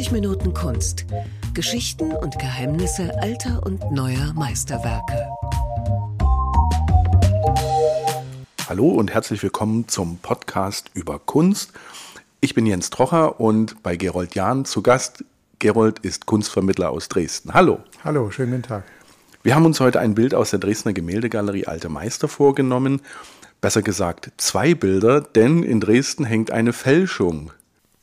90 Minuten Kunst. Geschichten und Geheimnisse alter und neuer Meisterwerke. Hallo und herzlich willkommen zum Podcast über Kunst. Ich bin Jens Trocher und bei Gerold Jahn zu Gast. Gerold ist Kunstvermittler aus Dresden. Hallo. Hallo, schönen guten Tag. Wir haben uns heute ein Bild aus der Dresdner Gemäldegalerie Alte Meister vorgenommen. Besser gesagt zwei Bilder, denn in Dresden hängt eine Fälschung.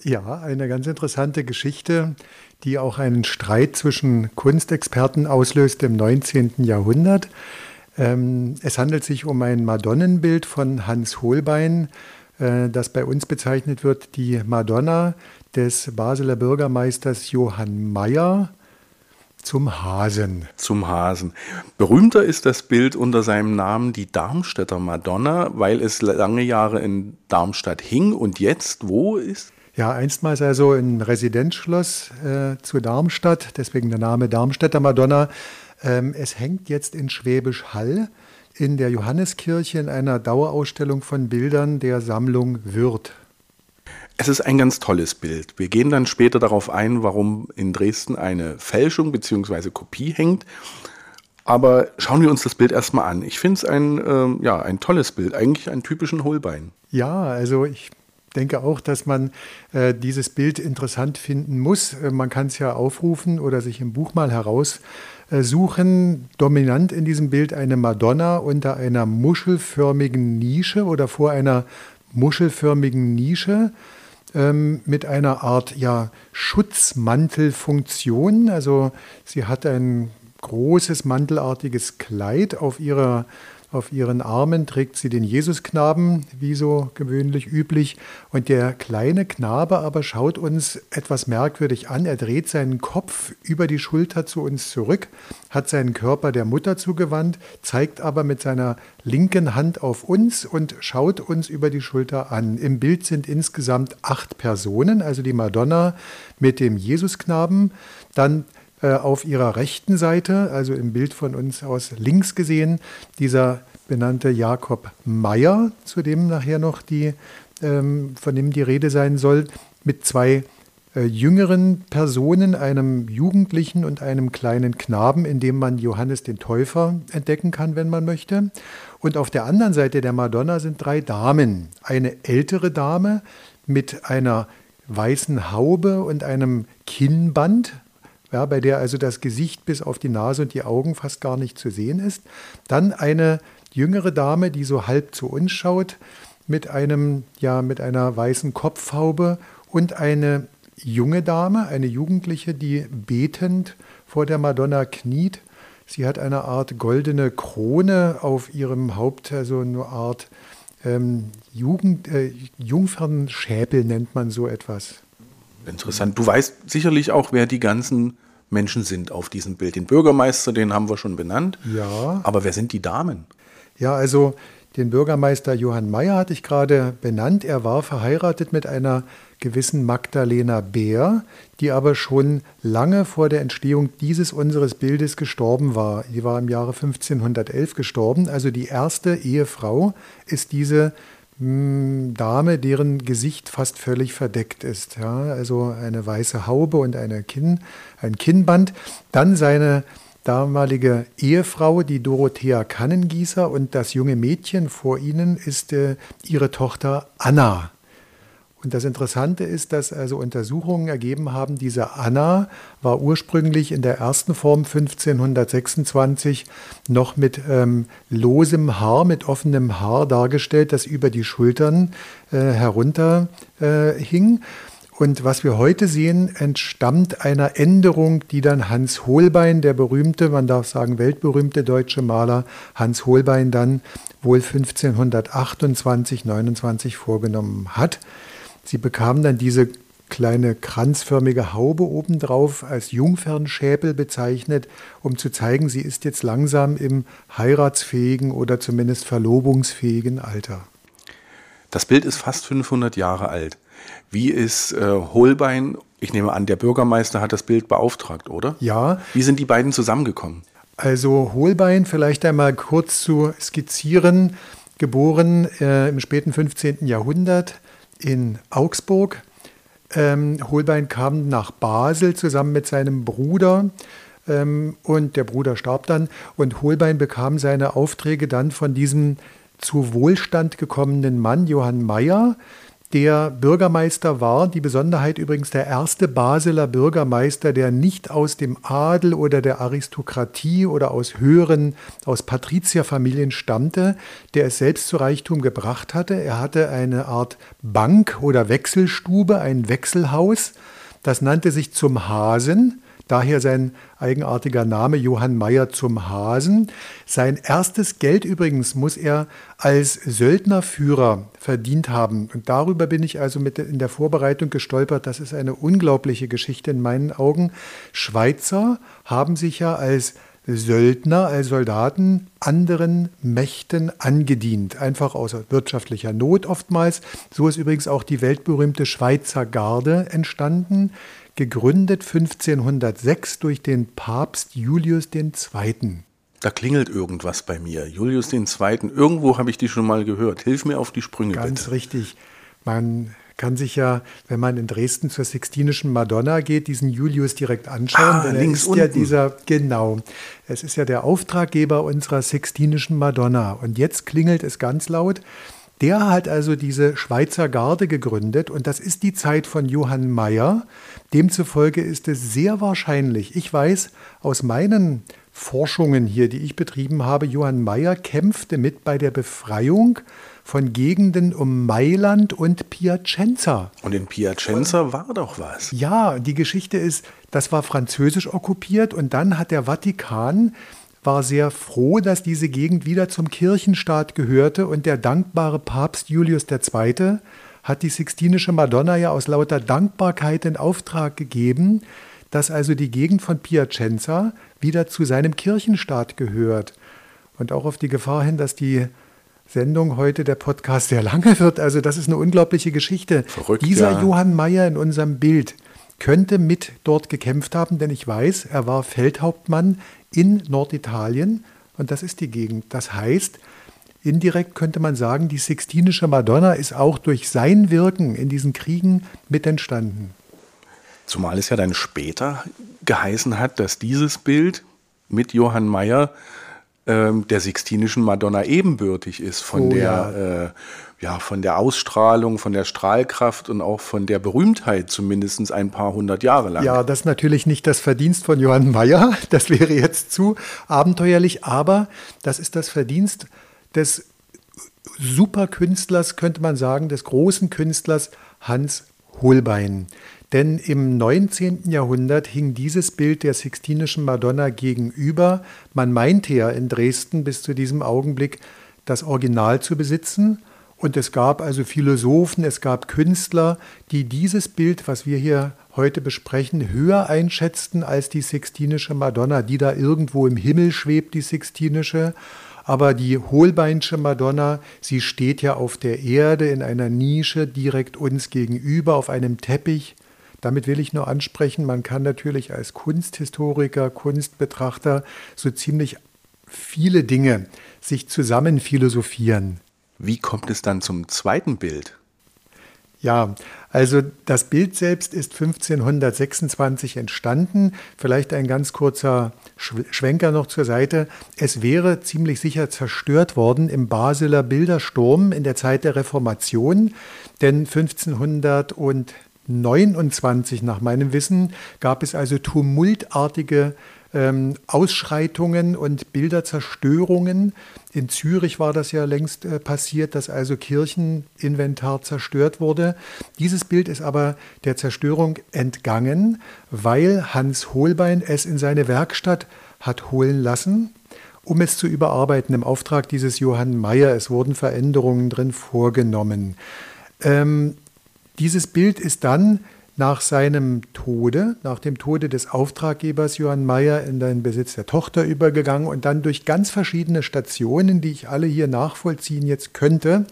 Ja, eine ganz interessante Geschichte, die auch einen Streit zwischen Kunstexperten auslöst im 19. Jahrhundert. Ähm, es handelt sich um ein Madonnenbild von Hans Holbein, äh, das bei uns bezeichnet wird, die Madonna des Basler Bürgermeisters Johann Mayer zum Hasen. Zum Hasen. Berühmter ist das Bild unter seinem Namen die Darmstädter Madonna, weil es lange Jahre in Darmstadt hing und jetzt wo ist? Ja, einstmals also ein Residenzschloss äh, zu Darmstadt, deswegen der Name Darmstädter Madonna. Ähm, es hängt jetzt in Schwäbisch Hall in der Johanneskirche in einer Dauerausstellung von Bildern der Sammlung Würth. Es ist ein ganz tolles Bild. Wir gehen dann später darauf ein, warum in Dresden eine Fälschung bzw. Kopie hängt. Aber schauen wir uns das Bild erstmal an. Ich finde es ein, äh, ja, ein tolles Bild, eigentlich einen typischen Holbein. Ja, also ich denke auch, dass man äh, dieses Bild interessant finden muss. Äh, man kann es ja aufrufen oder sich im Buch mal heraussuchen. Dominant in diesem Bild eine Madonna unter einer muschelförmigen Nische oder vor einer muschelförmigen Nische ähm, mit einer Art ja, Schutzmantelfunktion. Also sie hat ein großes mantelartiges Kleid auf ihrer auf ihren Armen trägt sie den Jesusknaben, wie so gewöhnlich üblich. Und der kleine Knabe aber schaut uns etwas merkwürdig an. Er dreht seinen Kopf über die Schulter zu uns zurück, hat seinen Körper der Mutter zugewandt, zeigt aber mit seiner linken Hand auf uns und schaut uns über die Schulter an. Im Bild sind insgesamt acht Personen, also die Madonna mit dem Jesusknaben, dann auf ihrer rechten Seite, also im Bild von uns aus links gesehen, dieser benannte Jakob Meyer, zu dem nachher noch die, ähm, von dem die Rede sein soll, mit zwei äh, jüngeren Personen, einem Jugendlichen und einem kleinen Knaben, in dem man Johannes den Täufer entdecken kann, wenn man möchte. Und auf der anderen Seite der Madonna sind drei Damen. Eine ältere Dame mit einer weißen Haube und einem Kinnband, ja, bei der also das Gesicht bis auf die Nase und die Augen fast gar nicht zu sehen ist. Dann eine jüngere Dame, die so halb zu uns schaut, mit einem, ja, mit einer weißen Kopfhaube und eine junge Dame, eine Jugendliche, die betend vor der Madonna kniet. Sie hat eine Art goldene Krone auf ihrem Haupt, also eine Art ähm, Jugend, äh, Jungfernschäpel nennt man so etwas. Interessant. Du weißt sicherlich auch, wer die ganzen Menschen sind auf diesem Bild. Den Bürgermeister, den haben wir schon benannt. Ja. Aber wer sind die Damen? Ja, also den Bürgermeister Johann Mayer hatte ich gerade benannt. Er war verheiratet mit einer gewissen Magdalena Bär, die aber schon lange vor der Entstehung dieses unseres Bildes gestorben war. Die war im Jahre 1511 gestorben. Also die erste Ehefrau ist diese Dame, deren Gesicht fast völlig verdeckt ist. Ja, also eine weiße Haube und eine Kinn, ein Kinnband. Dann seine damalige Ehefrau, die Dorothea Kannengießer, und das junge Mädchen vor ihnen ist äh, ihre Tochter Anna. Und das Interessante ist, dass also Untersuchungen ergeben haben, diese Anna war ursprünglich in der ersten Form 1526 noch mit ähm, losem Haar, mit offenem Haar dargestellt, das über die Schultern äh, herunter äh, hing. Und was wir heute sehen, entstammt einer Änderung, die dann Hans Holbein, der berühmte, man darf sagen weltberühmte deutsche Maler Hans Holbein, dann wohl 1528, 29 vorgenommen hat. Sie bekamen dann diese kleine kranzförmige Haube obendrauf als Jungfernschäpel bezeichnet, um zu zeigen, sie ist jetzt langsam im heiratsfähigen oder zumindest verlobungsfähigen Alter. Das Bild ist fast 500 Jahre alt. Wie ist äh, Holbein, ich nehme an, der Bürgermeister hat das Bild beauftragt, oder? Ja. Wie sind die beiden zusammengekommen? Also Holbein, vielleicht einmal kurz zu skizzieren, geboren äh, im späten 15. Jahrhundert in Augsburg, Ähm, Holbein kam nach Basel zusammen mit seinem Bruder ähm, und der Bruder starb dann. Und Holbein bekam seine Aufträge dann von diesem zu Wohlstand gekommenen Mann, Johann Meyer, der Bürgermeister war. Die Besonderheit übrigens der erste Basler Bürgermeister, der nicht aus dem Adel oder der Aristokratie oder aus höheren, aus Patrizierfamilien stammte, der es selbst zu Reichtum gebracht hatte. Er hatte eine Art Bank oder Wechselstube, ein Wechselhaus. Das nannte sich zum Hasen. Daher sein eigenartiger Name Johann Meyer zum Hasen. Sein erstes Geld übrigens muss er als Söldnerführer verdient haben. Und darüber bin ich also mit in der Vorbereitung gestolpert. Das ist eine unglaubliche Geschichte in meinen Augen. Schweizer haben sich ja als Söldner, als Soldaten anderen Mächten angedient, einfach aus wirtschaftlicher Not oftmals. So ist übrigens auch die weltberühmte Schweizer Garde entstanden, gegründet 1506 durch den Papst Julius II. Da klingelt irgendwas bei mir. Julius II. Irgendwo habe ich die schon mal gehört. Hilf mir auf die Sprünge. Ganz bitte. richtig. Man kann sich ja, wenn man in Dresden zur Sixtinischen Madonna geht, diesen Julius direkt anschauen. Ah, denn links ist ja unten. dieser, genau, es ist ja der Auftraggeber unserer Sixtinischen Madonna. Und jetzt klingelt es ganz laut. Der hat also diese Schweizer Garde gegründet und das ist die Zeit von Johann Meyer. Demzufolge ist es sehr wahrscheinlich, ich weiß aus meinen Forschungen hier, die ich betrieben habe, Johann Meyer kämpfte mit bei der Befreiung von Gegenden um Mailand und Piacenza. Und in Piacenza war doch was. Ja, die Geschichte ist, das war französisch okkupiert und dann hat der Vatikan war sehr froh, dass diese Gegend wieder zum Kirchenstaat gehörte und der dankbare Papst Julius II. hat die Sixtinische Madonna ja aus lauter Dankbarkeit in Auftrag gegeben, dass also die Gegend von Piacenza wieder zu seinem Kirchenstaat gehört. Und auch auf die Gefahr hin, dass die Sendung heute, der Podcast, sehr lange wird. Also das ist eine unglaubliche Geschichte. Verrückt, Dieser ja. Johann Meyer in unserem Bild könnte mit dort gekämpft haben, denn ich weiß, er war Feldhauptmann in Norditalien und das ist die Gegend. Das heißt, indirekt könnte man sagen, die Sixtinische Madonna ist auch durch sein Wirken in diesen Kriegen mit entstanden. Zumal es ja dann später geheißen hat, dass dieses Bild mit Johann Meyer ähm, der Sixtinischen Madonna ebenbürtig ist von Oh, der ja. Äh, ja von der Ausstrahlung, von der Strahlkraft und auch von der Berühmtheit zumindest ein paar hundert Jahre lang. Ja, das ist natürlich nicht das Verdienst von Johann Meyer, das wäre jetzt zu abenteuerlich, aber das ist das Verdienst des Superkünstlers, könnte man sagen, des großen Künstlers Hans Holbein. Denn im 19. Jahrhundert hing dieses Bild der Sixtinischen Madonna gegenüber. Man meinte ja in Dresden bis zu diesem Augenblick das Original zu besitzen. Und es gab also Philosophen, es gab Künstler, die dieses Bild, was wir hier heute besprechen, höher einschätzten als die Sixtinische Madonna, die da irgendwo im Himmel schwebt, die Sixtinische. Aber die Holbeinsche Madonna, sie steht ja auf der Erde in einer Nische direkt uns gegenüber, auf einem Teppich. Damit will ich nur ansprechen, man kann natürlich als Kunsthistoriker, Kunstbetrachter so ziemlich viele Dinge sich zusammen philosophieren. Wie kommt es dann zum zweiten Bild? Ja, also das Bild selbst ist 1526 entstanden. Vielleicht ein ganz kurzer Schw- Schwenker noch zur Seite. Es wäre ziemlich sicher zerstört worden im Basler Bildersturm in der Zeit der Reformation, denn 1529 nach meinem Wissen gab es also tumultartige ähm, Ausschreitungen und Bilderzerstörungen. In Zürich war das ja längst äh, passiert, dass also Kircheninventar zerstört wurde. Dieses Bild ist aber der Zerstörung entgangen, weil Hans Holbein es in seine Werkstatt hat holen lassen, um es zu überarbeiten im Auftrag dieses Johann Meyer. Es wurden Veränderungen drin vorgenommen. Ähm, dieses Bild ist dann nach seinem Tode, nach dem Tode des Auftraggebers Johann Meyer in den Besitz der Tochter übergegangen und dann durch ganz verschiedene Stationen, die ich alle hier nachvollziehen jetzt könnte,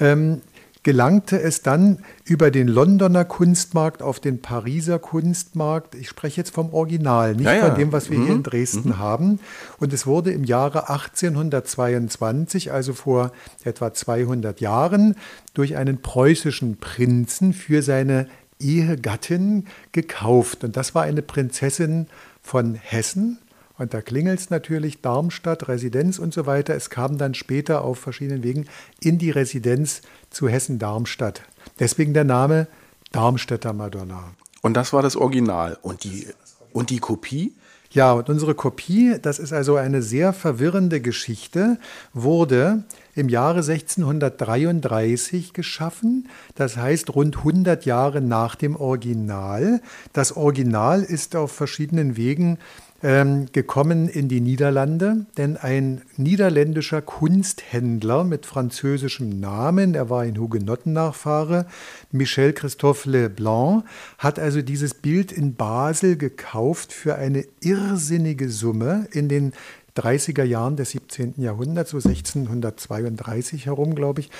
ähm, gelangte es dann über den Londoner Kunstmarkt auf den Pariser Kunstmarkt. Ich spreche jetzt vom Original, nicht Ja, ja. von dem, was wir hier Mhm. in Dresden haben. Und es wurde im Jahre 1822, also vor etwa 200 Jahren, durch einen preußischen Prinzen für seine Ehegattin gekauft. Und das war eine Prinzessin von Hessen. Und da klingelt es natürlich Darmstadt, Residenz und so weiter. Es kam dann später auf verschiedenen Wegen in die Residenz zu Hessen-Darmstadt. Deswegen der Name Darmstädter Madonna. Und das war das Original. Und die, und die Kopie? Ja, und unsere Kopie, das ist also eine sehr verwirrende Geschichte, wurde im Jahre 1633 geschaffen, das heißt rund 100 Jahre nach dem Original. Das Original ist auf verschiedenen Wegen ähm, gekommen in die Niederlande, denn ein niederländischer Kunsthändler mit französischem Namen, er war ein Hugenottennachfahre, Michel Christophe Leblanc, hat also dieses Bild in Basel gekauft für eine irrsinnige Summe in den 30er Jahren des 17. Jahrhunderts, so 1632 herum, glaube ich,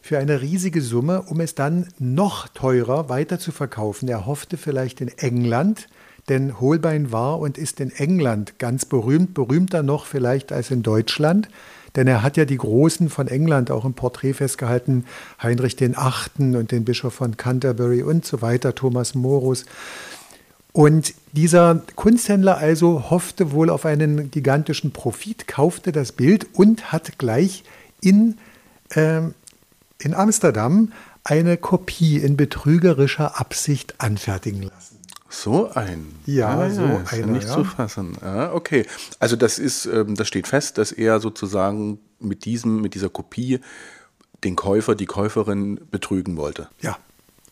für eine riesige Summe, um es dann noch teurer weiter zu verkaufen. Er hoffte vielleicht in England denn Holbein war und ist in England ganz berühmt, berühmter noch vielleicht als in Deutschland. Denn er hat ja die Großen von England auch im Porträt festgehalten, Heinrich den Achten und den Bischof von Canterbury und so weiter, Thomas Morus. Und dieser Kunsthändler also hoffte wohl auf einen gigantischen Profit, kaufte das Bild und hat gleich in, äh, in Amsterdam eine Kopie in betrügerischer Absicht anfertigen lassen. So ein. Ja, ah, so ist einer, nicht ja. zu fassen. Ah, okay. Also das ist, ähm, das steht fest, dass er sozusagen mit diesem, mit dieser Kopie den Käufer, die Käuferin betrügen wollte. Ja.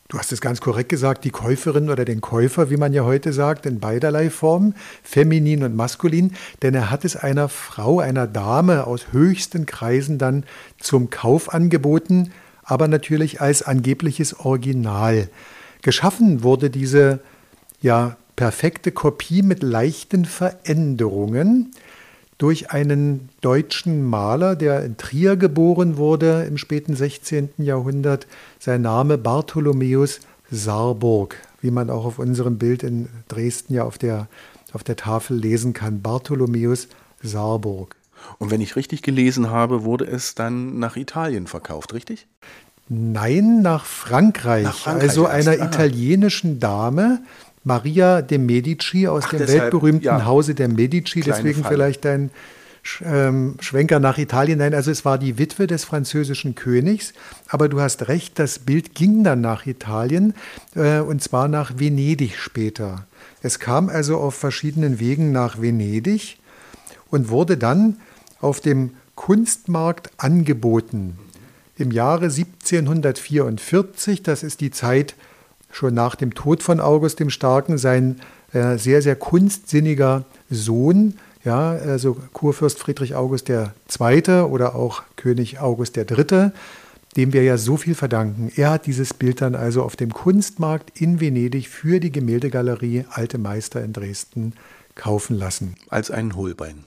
Du hast es ganz korrekt gesagt, die Käuferin oder den Käufer, wie man ja heute sagt, in beiderlei Formen, feminin und maskulin, denn er hat es einer Frau, einer Dame aus höchsten Kreisen dann zum Kauf angeboten, aber natürlich als angebliches Original. Geschaffen wurde diese ja perfekte Kopie mit leichten Veränderungen durch einen deutschen Maler, der in Trier geboren wurde im späten 16. Jahrhundert. Sein Name Bartholomäus Saarburg, wie man auch auf unserem Bild in Dresden ja auf der, auf der Tafel lesen kann. Bartholomäus Saarburg. Und wenn ich richtig gelesen habe, wurde es dann nach Italien verkauft, richtig? Nein, nach Frankreich. Nach Frankreich also einer italienischen Dame, Maria de Medici aus Ach, dem deshalb, weltberühmten ja. Hause der Medici, Kleine deswegen Falle. vielleicht ein ähm, Schwenker nach Italien. Nein, also es war die Witwe des französischen Königs, aber du hast recht, das Bild ging dann nach Italien äh, und zwar nach Venedig später. Es kam also auf verschiedenen Wegen nach Venedig und wurde dann auf dem Kunstmarkt angeboten. Im Jahre 1744, das ist die Zeit schon nach dem Tod von August dem Starken sein äh, sehr, sehr kunstsinniger Sohn, ja, also Kurfürst Friedrich August II. oder auch König August III., dem wir ja so viel verdanken. Er hat dieses Bild dann also auf dem Kunstmarkt in Venedig für die Gemäldegalerie Alte Meister in Dresden kaufen lassen. Als ein Hohlbein.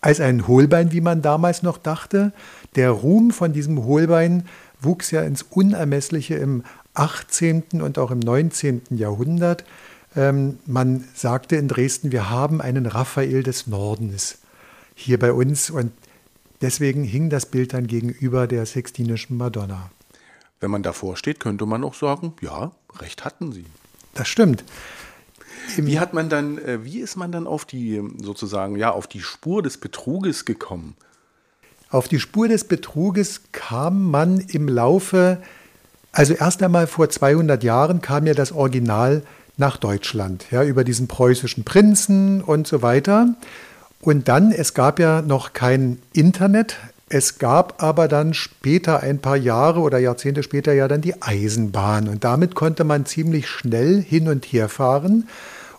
Als ein Hohlbein, wie man damals noch dachte. Der Ruhm von diesem Hohlbein wuchs ja ins Unermessliche im 18. und auch im 19. Jahrhundert. Ähm, man sagte in Dresden, wir haben einen Raphael des Nordens hier bei uns und deswegen hing das Bild dann gegenüber der Sextinischen Madonna. Wenn man davor steht, könnte man auch sagen, ja, recht hatten sie. Das stimmt. Wie hat man dann, äh, wie ist man dann auf die sozusagen, ja, auf die Spur des Betruges gekommen? Auf die Spur des Betruges kam man im Laufe also erst einmal vor 200 Jahren kam ja das Original nach Deutschland, ja, über diesen preußischen Prinzen und so weiter. Und dann, es gab ja noch kein Internet, es gab aber dann später, ein paar Jahre oder Jahrzehnte später, ja dann die Eisenbahn. Und damit konnte man ziemlich schnell hin und her fahren.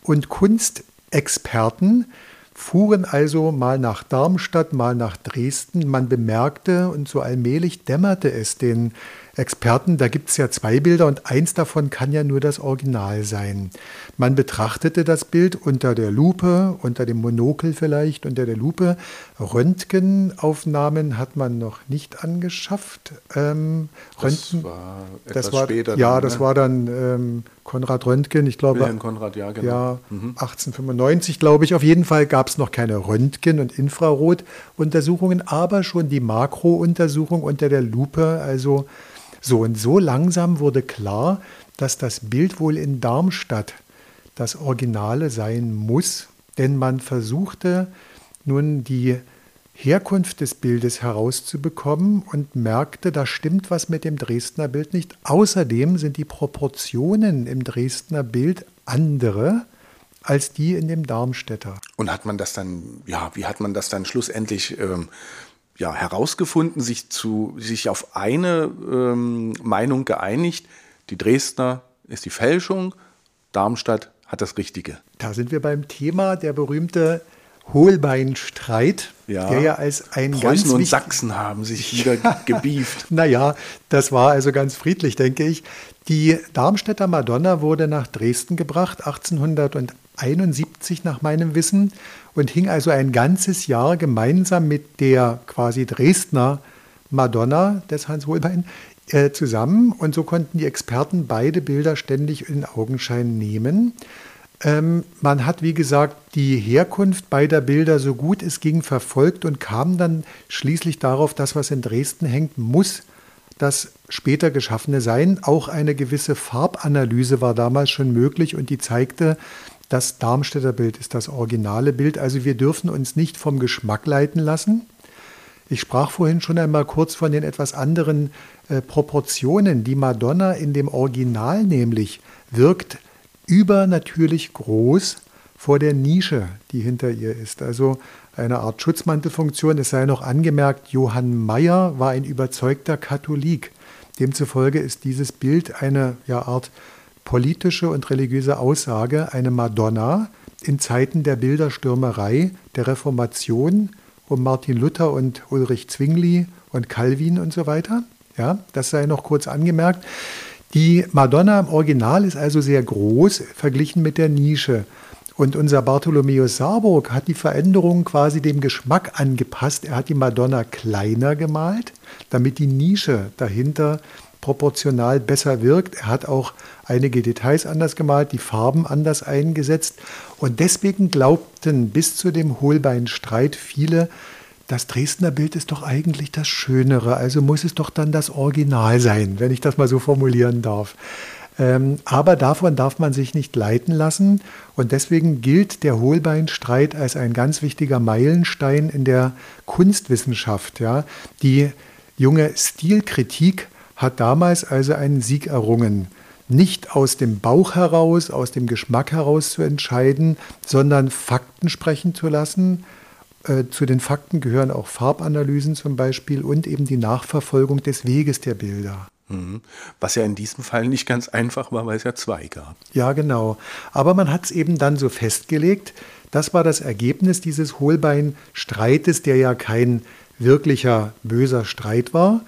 Und Kunstexperten fuhren also mal nach Darmstadt, mal nach Dresden. Man bemerkte und so allmählich dämmerte es den Experten, da gibt es ja zwei Bilder und eins davon kann ja nur das Original sein. Man betrachtete das Bild unter der Lupe, unter dem Monokel vielleicht, unter der Lupe. Röntgenaufnahmen hat man noch nicht angeschafft. Ähm, Röntgen, das war etwas das war, später. Ja, dann, das ne? war dann ähm, Konrad Röntgen, ich glaube. Wilhelm Konrad, ja, genau. Ja, mhm. 1895, glaube ich. Auf jeden Fall gab es noch keine Röntgen- und Infrarotuntersuchungen, aber schon die Makrountersuchung unter der Lupe, also So und so langsam wurde klar, dass das Bild wohl in Darmstadt das Originale sein muss, denn man versuchte nun die Herkunft des Bildes herauszubekommen und merkte, da stimmt was mit dem Dresdner Bild nicht. Außerdem sind die Proportionen im Dresdner Bild andere als die in dem Darmstädter. Und hat man das dann, ja, wie hat man das dann schlussendlich ähm, ja, herausgefunden, sich, zu, sich auf eine ähm, Meinung geeinigt? Die Dresdner ist die Fälschung, Darmstadt hat das Richtige. Da sind wir beim Thema der berühmte Holbeinstreit, ja. der ja als ein Preußen ganz und Sachsen haben sich wieder gebieft. Naja, das war also ganz friedlich, denke ich. Die Darmstädter Madonna wurde nach Dresden gebracht, 1871 nach meinem Wissen, und hing also ein ganzes Jahr gemeinsam mit der quasi Dresdner Madonna des Hans Holbein äh, zusammen. Und so konnten die Experten beide Bilder ständig in Augenschein nehmen. Ähm, man hat, wie gesagt, die Herkunft beider Bilder so gut es ging verfolgt und kam dann schließlich darauf, das, was in Dresden hängt, muss das später Geschaffene sein. Auch eine gewisse Farbanalyse war damals schon möglich und die zeigte, das Darmstädter Bild ist das originale Bild. Also wir dürfen uns nicht vom Geschmack leiten lassen. Ich sprach vorhin schon einmal kurz von den etwas anderen äh, Proportionen. Die Madonna in dem Original nämlich wirkt übernatürlich groß vor der Nische, die hinter ihr ist. Also eine Art Schutzmantelfunktion. Es sei noch angemerkt, Johann Mayer war ein überzeugter Katholik. Demzufolge ist dieses Bild eine ja, Art politische und religiöse Aussage, eine Madonna in Zeiten der Bilderstürmerei, der Reformation um Martin Luther und Ulrich Zwingli und Calvin und so weiter. Ja, das sei noch kurz angemerkt. Die Madonna im Original ist also sehr groß verglichen mit der Nische. Und unser Bartholomäus Saarburg hat die Veränderung quasi dem Geschmack angepasst. Er hat die Madonna kleiner gemalt, damit die Nische dahinter proportional besser wirkt. Er hat auch einige Details anders gemalt, die Farben anders eingesetzt. Und deswegen glaubten bis zu dem Holbeinstreit viele, das Dresdner Bild ist doch eigentlich das Schönere, also muss es doch dann das Original sein, wenn ich das mal so formulieren darf. Ähm, aber davon darf man sich nicht leiten lassen und deswegen gilt der Holbeinstreit als ein ganz wichtiger Meilenstein in der Kunstwissenschaft. Ja. Die junge Stilkritik hat damals also einen Sieg errungen. Nicht aus dem Bauch heraus, aus dem Geschmack heraus zu entscheiden, sondern Fakten sprechen zu lassen. Äh, Zu den Fakten gehören auch Farbanalysen zum Beispiel und eben die Nachverfolgung des Weges der Bilder. Mhm. Was ja in diesem Fall nicht ganz einfach war, weil es ja zwei gab. Ja, genau. Aber man hat es eben dann so festgelegt. Das war das Ergebnis dieses Holbein-Streites, der ja kein wirklicher böser Streit war.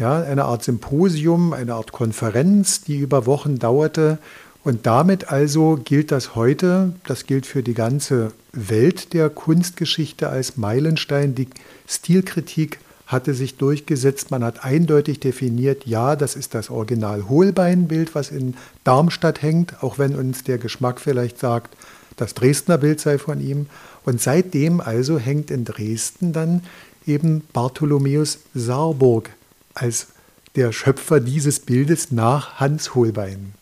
Ja, eine Art Symposium, eine Art Konferenz, die über Wochen dauerte. Und damit also gilt das heute, das gilt für die ganze Welt der Kunstgeschichte als Meilenstein. Die Stilkritik hatte sich durchgesetzt. Man hat eindeutig definiert, ja, das ist das Original Holbeinbild, was in Darmstadt hängt, auch wenn uns der Geschmack vielleicht sagt, das Dresdner Bild sei von ihm. Und seitdem also hängt in Dresden dann eben Bartholomäus Saarburg als der Schöpfer dieses Bildes nach Hans Holbein.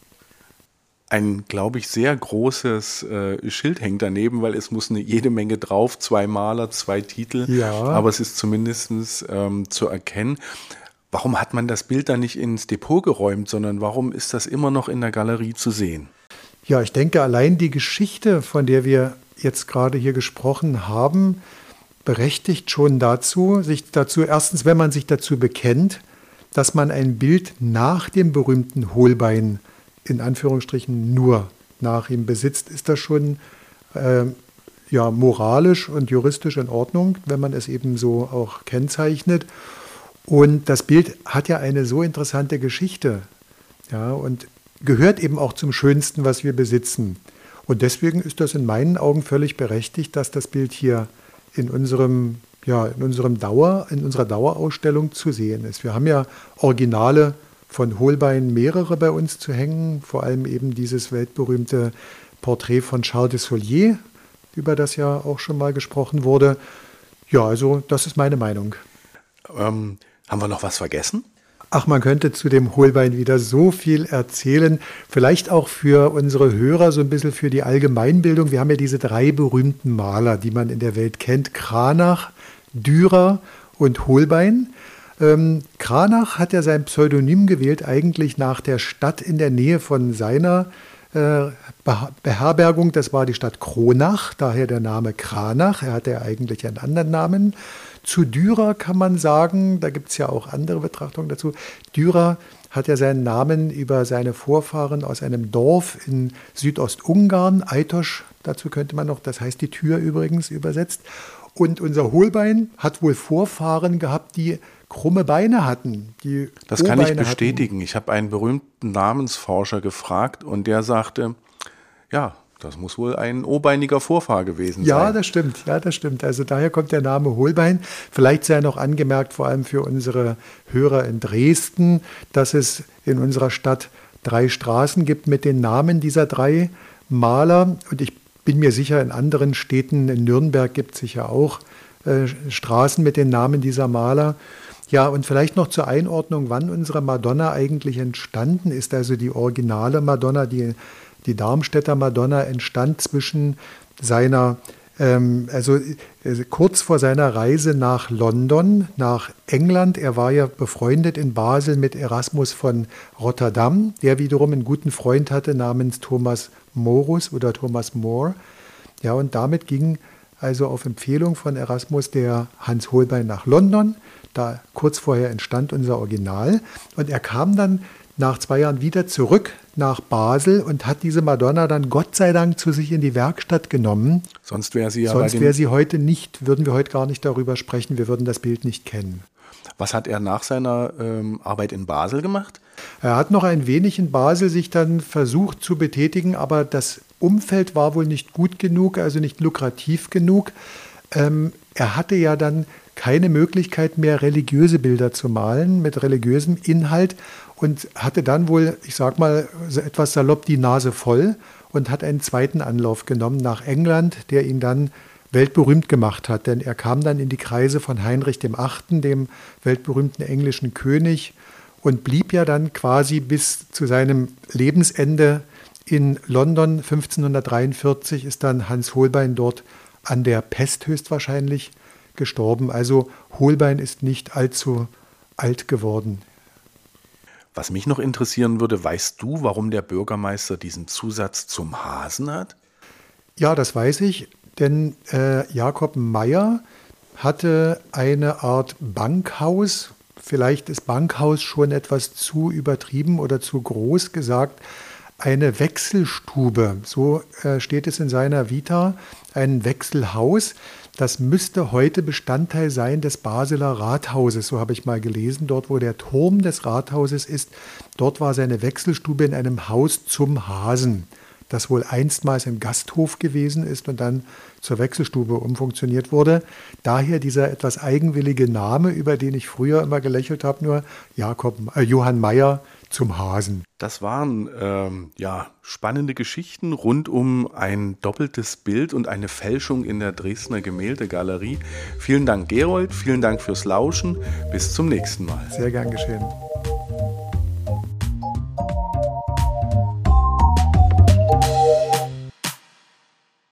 Ein, glaube ich, sehr großes äh, Schild hängt daneben, weil es muss eine jede Menge drauf, zwei Maler, zwei Titel, Ja. aber es ist zumindest ähm, zu erkennen. Warum hat man das Bild dann nicht ins Depot geräumt, sondern warum ist das immer noch in der Galerie zu sehen? Ja, ich denke, allein die Geschichte, von der wir jetzt gerade hier gesprochen haben, berechtigt schon dazu, sich dazu, erstens, wenn man sich dazu bekennt, dass man ein Bild nach dem berühmten Holbein in Anführungsstrichen nur nach ihm besitzt, ist das schon äh, ja, moralisch und juristisch in Ordnung, wenn man es eben so auch kennzeichnet. Und das Bild hat ja eine so interessante Geschichte ja, und gehört eben auch zum Schönsten, was wir besitzen. Und deswegen ist das in meinen Augen völlig berechtigt, dass das Bild hier in unserem, ja, in unserem Dauer, in unserer Dauerausstellung zu sehen ist. Wir haben ja Originale von Holbein mehrere bei uns zu hängen, vor allem eben dieses weltberühmte Porträt von Charles de Solier, über das ja auch schon mal gesprochen wurde. Ja, also das ist meine Meinung. Ähm, haben wir noch was vergessen? Ach, man könnte zu dem Hohlbein wieder so viel erzählen. Vielleicht auch für unsere Hörer so ein bisschen für die Allgemeinbildung. Wir haben ja diese drei berühmten Maler, die man in der Welt kennt. Kranach, Dürer und Holbein. Ähm, Kranach hat ja sein Pseudonym gewählt, eigentlich nach der Stadt in der Nähe von seiner äh, Beherbergung. Das war die Stadt Kronach, daher der Name Kranach. Er hatte ja eigentlich einen anderen Namen. Zu Dürer kann man sagen, da gibt es ja auch andere Betrachtungen dazu. Dürer hat ja seinen Namen über seine Vorfahren aus einem Dorf in Südostungarn, Aitosch, dazu könnte man noch, das heißt die Tür übrigens übersetzt. Und unser Hohlbein hat wohl Vorfahren gehabt, die krumme Beine hatten. Die das kann ich bestätigen. Hatten. Ich habe einen berühmten Namensforscher gefragt und der sagte, ja, das muss wohl ein obeiniger Vorfahr gewesen ja, sein. Ja, das stimmt. Ja, das stimmt. Also daher kommt der Name Hohlbein. Vielleicht sei noch angemerkt, vor allem für unsere Hörer in Dresden, dass es in unserer Stadt drei Straßen gibt mit den Namen dieser drei Maler. Und ich bin mir sicher, in anderen Städten, in Nürnberg gibt es sicher auch äh, Straßen mit den Namen dieser Maler. Ja, und vielleicht noch zur Einordnung, wann unsere Madonna eigentlich entstanden ist. Also die originale Madonna, die die Darmstädter Madonna entstand zwischen seiner, ähm, also äh, kurz vor seiner Reise nach London, nach England. Er war ja befreundet in Basel mit Erasmus von Rotterdam, der wiederum einen guten Freund hatte namens Thomas Morus oder Thomas More. Ja, und damit ging also auf Empfehlung von Erasmus der Hans Holbein nach London. Da kurz vorher entstand unser Original. Und er kam dann nach zwei Jahren wieder zurück nach Basel und hat diese Madonna dann Gott sei Dank zu sich in die Werkstatt genommen. Sonst wäre sie ja Sonst wäre sie heute nicht, würden wir heute gar nicht darüber sprechen, wir würden das Bild nicht kennen. Was hat er nach seiner ähm, Arbeit in Basel gemacht? Er hat noch ein wenig in Basel sich dann versucht zu betätigen, aber das Umfeld war wohl nicht gut genug, also nicht lukrativ genug. Ähm, er hatte ja dann keine Möglichkeit mehr, religiöse Bilder zu malen mit religiösem Inhalt und hatte dann wohl, ich sag mal, etwas salopp die Nase voll und hat einen zweiten Anlauf genommen nach England, der ihn dann weltberühmt gemacht hat. Denn er kam dann in die Kreise von Heinrich VIII., dem weltberühmten englischen König, und blieb ja dann quasi bis zu seinem Lebensende in London. 1543 ist dann Hans Holbein dort an der Pest höchstwahrscheinlich gestorben. Also Holbein ist nicht allzu alt geworden. Was mich noch interessieren würde, weißt du, warum der Bürgermeister diesen Zusatz zum Hasen hat? Ja, das weiß ich, denn äh, Jakob Meyer hatte eine Art Bankhaus. Vielleicht ist Bankhaus schon etwas zu übertrieben oder zu groß gesagt. Eine Wechselstube, so äh, steht es in seiner Vita, ein Wechselhaus. Das müsste heute Bestandteil sein des Basler Rathauses, so habe ich mal gelesen. Dort, wo der Turm des Rathauses ist, dort war seine Wechselstube in einem Haus zum Hasen, das wohl einstmals ein Gasthof gewesen ist und dann zur Wechselstube umfunktioniert wurde. Daher dieser etwas eigenwillige Name, über den ich früher immer gelächelt habe, nur Jakob, äh, Johann Meyer zum Hasen. Das waren ähm, ja spannende Geschichten rund um ein doppeltes Bild und eine Fälschung in der Dresdner Gemäldegalerie. Vielen Dank, Gerold. Vielen Dank fürs Lauschen. Bis zum nächsten Mal. Sehr gern geschehen.